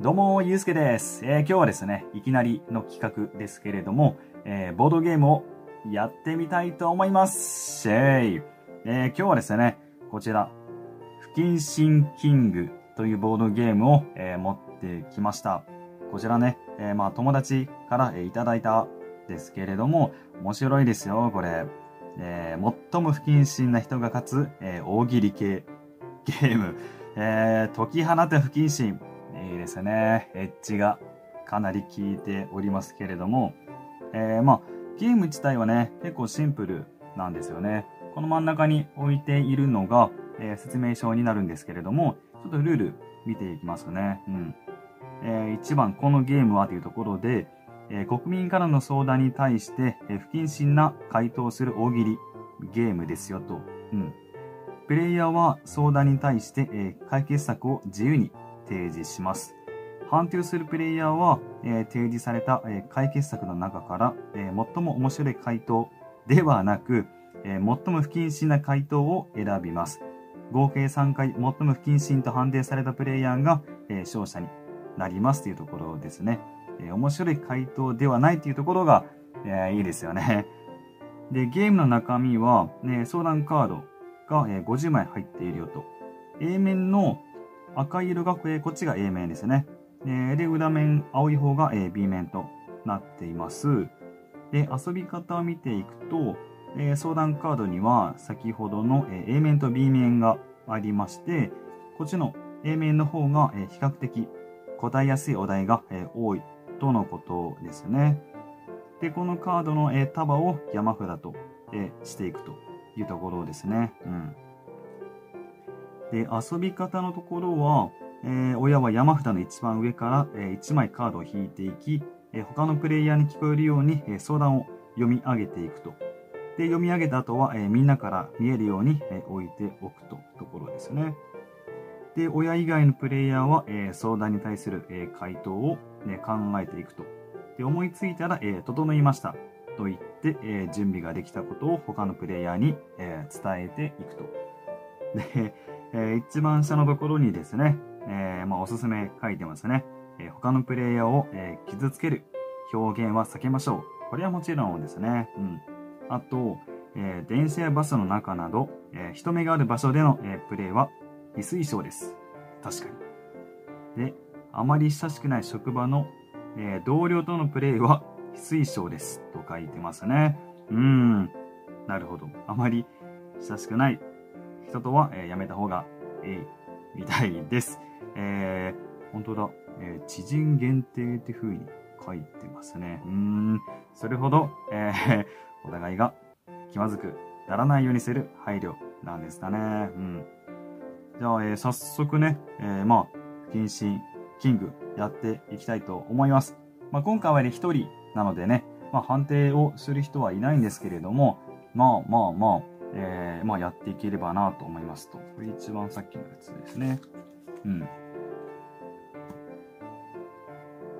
どうも、ゆうすけです。えー今日はですね、いきなりの企画ですけれども、えーボードゲームをやってみたいと思います。シェイ。えー今日はですね、こちら、不謹慎キングというボードゲームを、え持ってきました。こちらね、えまあ友達から、えいただいたですけれども、面白いですよ、これ。え最も不謹慎な人が勝つ、え大喜利系ゲーム。え解き放て不謹慎。いいですね。エッジがかなり効いておりますけれども、えーまあ、ゲーム自体はね、結構シンプルなんですよね。この真ん中に置いているのが、えー説明書になるんですけれども、ちょっとルール見ていきますね。うん。え1番、このゲームはというところで、えー国民からの相談に対して、えー不謹慎な回答する大喜利ゲームですよと。うん。プレイヤーは相談に対して、えー解決策を自由に提示します。判定するプレイヤーは、えー提示された、えー解決策の中から、えー最も面白い回答ではなく、えー最も不謹慎な回答を選びます。合計3回最も不謹慎と判定されたプレイヤーが、えー勝者になりますというところですね。えー面白い回答ではないというところが、えーいいですよね。で、ゲームの中身は、ね、相談カードが、えー50枚入っているよと。A 面の赤色が、えこっちが A 面ですね。で、裏面、青い方が、B 面となっています。で、遊び方を見ていくと、相談カードには先ほどの、A 面と B 面がありまして、こっちの A 面の方が、比較的答えやすいお題が、多いとのことですね。で、このカードの、束を山札と、していくというところですね。うん。で、遊び方のところは、えー親は山札の一番上から、え1枚カードを引いていき、え他のプレイヤーに聞こえるように、え相談を読み上げていくと。で、読み上げた後は、えみんなから見えるように、え置いておくとところですね。で、親以外のプレイヤーは、え相談に対する、え回答を、ね、考えていくと。で、思いついたら、え整いました。と言って、え準備ができたことを他のプレイヤーに、え伝えていくと。で、えー一番下のところにですね、えーまあ、おすすめ書いてますね。えー他のプレイヤーを、えー傷つける表現は避けましょう。これはもちろんですね。うん。あと、えー電車やバスの中など、えー人目がある場所での、えープレイは非推奨です。確かに。で、あまり親しくない職場の、えー同僚とのプレイは非推奨です。と書いてますね。うーん。なるほど。あまり親しくない人とは、えーやめた方がいいみたいです。えー、本当だ。えー知人限定って風に書いてますね。うーん。それほど、えー お互いが気まずくならないようにする配慮なんですかね。うん。じゃあ、えー早速ね、えーまあ、不謹慎キングやっていきたいと思います。まあ、今回はね、一人なのでね、まあ、判定をする人はいないんですけれども、まあまあまあ、えーまあ、やっていければなと思いますと。これ一番さっきのやつですね。うん。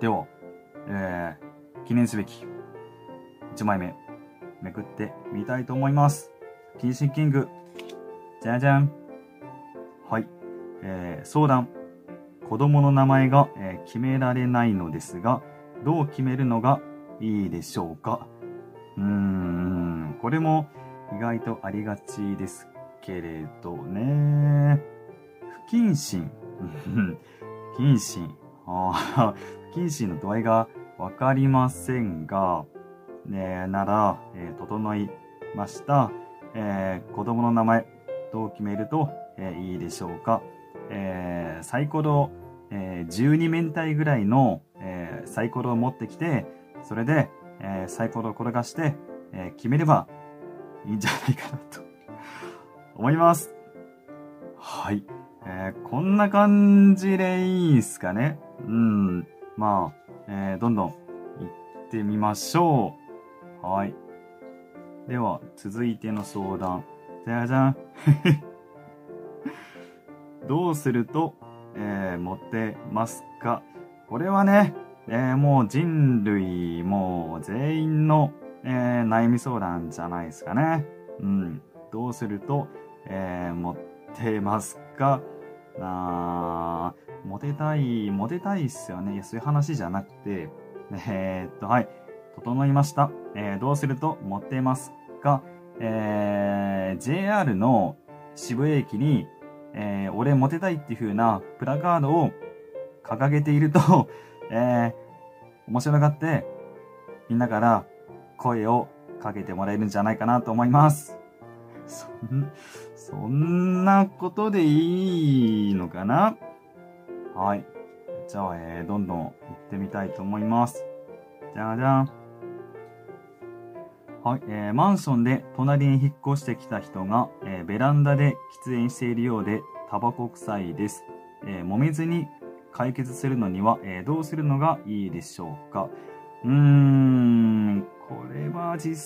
では、えー、記念すべき1枚目、めくってみたいと思います。謹慎キング、じゃじゃん。はい。えー、相談。子供の名前が、えー決められないのですが、どう決めるのがいいでしょうかうーん、これも意外とありがちですけれどね。不謹慎。不謹慎。不謹慎の度合いがわかりませんが、ね、なら、えー整いました。えー子供の名前、どう決めると、えーいいでしょうか。えサイコロ、えー12面体ぐらいの、えサイコロを持ってきて、それで、えサイコロを転がして、え決めればいいんじゃないかなと思います。はい。えーこんな感じでいいんすかね？うん。まあ、えーどんどん行ってみましょう。はい。では、続いての相談。じゃじゃん。どうすると、えー、持ってますか？これはね、えーもう人類、もう全員の、えー悩み相談じゃないですかね。うん。どうすると、えー持ってますか？あー、モテたい、モテたいっすよね。いや、そういう話じゃなくて、えー、っと、はい。整いました。えー、どうするとモテますか？えー、JR の渋谷駅に、えー、俺モテたいっていう風なプラカードを掲げているとえー、面白がって、みんなから声をかけてもらえるんじゃないかなと思います。そん、そんなことでいいのかな？はい。じゃあ、えー、どんどん行ってみたいと思います。じゃじゃん。はい、えー、マンションで隣に引っ越してきた人が、えー、ベランダで喫煙しているようでタバコ臭いです。えー、揉めずに解決するのには、えー、どうするのがいいでしょうか？うーん、これは実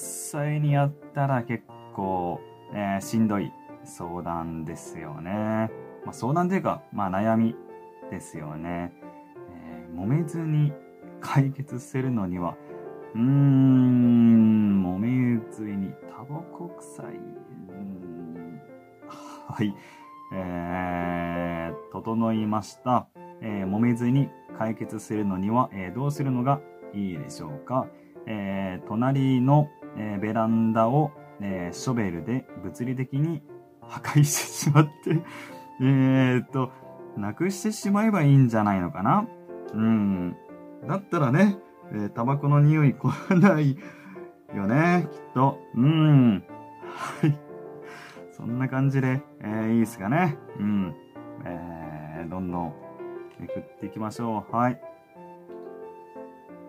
際にやったら結構、えー、しんどい相談ですよね。まあ、相談というか、まあ悩みですよね。えー、揉めずに解決するのには、うーん、揉めずに、タバコ臭い。はい。えー、整いました。えー、揉めずに解決するのには、えー、どうするのがいいでしょうか。えー、隣の、えー、ベランダを、えー、ショベルで物理的に破壊してしまって えっと、なくしてしまえばいいんじゃないのかな？うん。だったらね、えー、タバコの匂い来ないよね、きっと。うん。はい。そんな感じで、えー、いいですかね。うん。えー、どんどんめくっていきましょう。はい。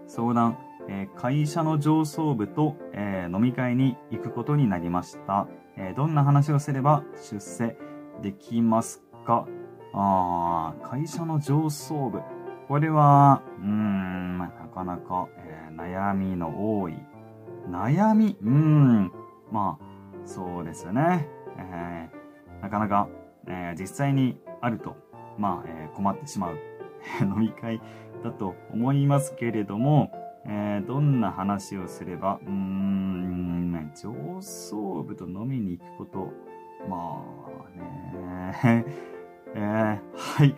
相談。えー、会社の上層部と、えー、飲み会に行くことになりました。えー、どんな話をすれば出世できますか？あ会社の上層部。これは、うーん、なかなか、えー、悩みの多い。悩み？うーん。まあ、そうですよね。えー、なかなか、えー、実際にあると、まあ、えー、困ってしまう 飲み会だと思いますけれども、えー、どんな話をすれば、うーん、上層部と飲みに行くこと、まあね、えー、はい、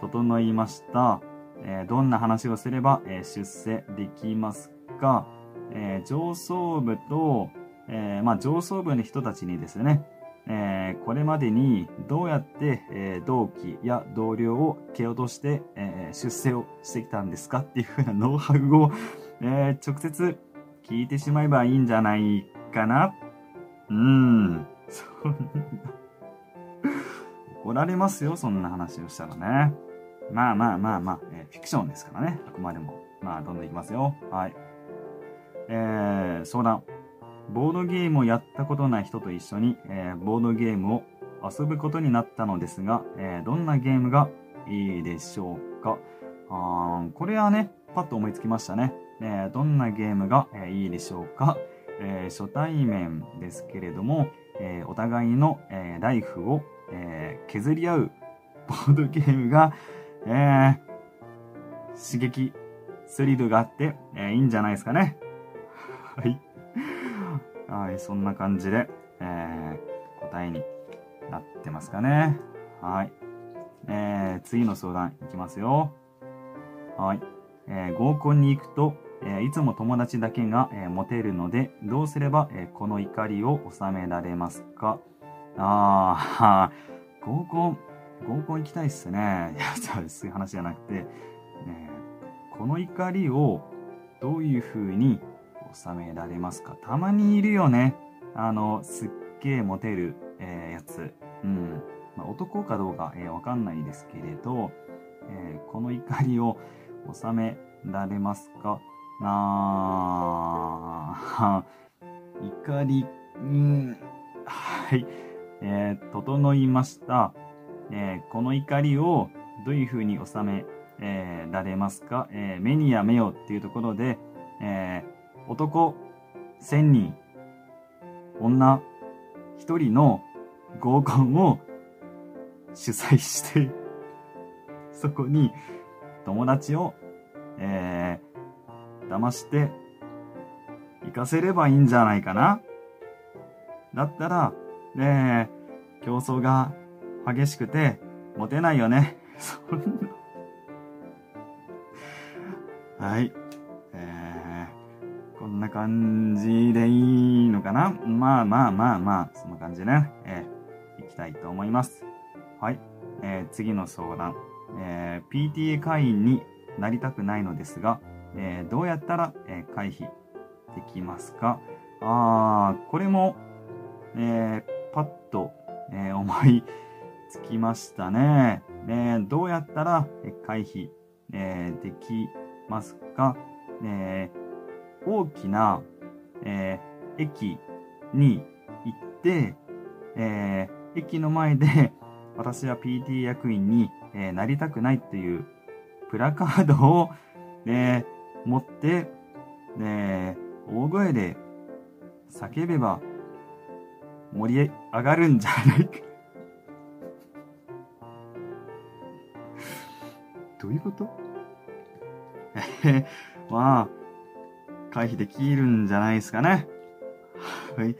整いました。えー、どんな話をすれば、えー、出世できますか、えー、上層部と、えまあ、上層部の人たちにですね、えこれまでにどうやって、え同期や同僚を蹴落として、え出世をしてきたんですかっていうふうなノウハウを、え直接聞いてしまえばいいんじゃないかなうーん。そんな怒られますよ、そんな話をしたらね。まあまあまあまあ、え、フィクションですからね。あくまでも。まあ、どんどんいきますよ。はい。えー、相談。ボードゲームをやったことない人と一緒に、えー、ボードゲームを遊ぶことになったのですが、えー、どんなゲームがいいでしょうか？あこれはね、パッと思いつきましたね。えー、どんなゲームが、えいいでしょうか、え初対面ですけれども、えお互いの、えライフを、え削り合う ボードゲームが、え、刺激、スリルがあって、え、いいんじゃないですかね。はい。はい、そんな感じで、えー、答えになってますかね。はい。えー、次の相談いきますよ。はい。えー、合コンに行くと、えー、いつも友達だけが、えー、モテるので、どうすれば、えー、この怒りを収められますか？あー、合コン、合コン行きたいっすね。いや、そういう話じゃなくて、ね、この怒りをどういう風に収められますか？たまにいるよね。あの、すっげえモテる、えー、やつ。うん。まあ、男かどうか、えー、わかんないですけれど、えー、この怒りを収められますか？な 怒り、うん、はい。えー、整いました。えー、この怒りをどういうふうに収め、えー、られますか、え、目にや目をっていうところで、え、男1000人、女1人の合コンを主催して そこに友達を、えー、騙して行かせればいいんじゃないかなだったら、ねえ競争が激しくて、モテないよね。そんな。はい。感じでいいのかな？まあまあまあまあ、そんな感じでね。えー、いきたいと思います。はい。えー、次の相談。えー、PTA 会員になりたくないのですが、えー、どうやったら、えー、回避できますか？あー、これも、えー、パッと、えー、思いつきましたね。えー、どうやったら、えー、回避、えー、できますか、えー、大きな、えー、駅に行って、えー、駅の前で 私は PT 役員に、えー、なりたくないっていうプラカードを、ね、持って、ね、大声で叫べば盛り上がるんじゃないか。どういうこと？まあ、回避できるんじゃないですかね。はい。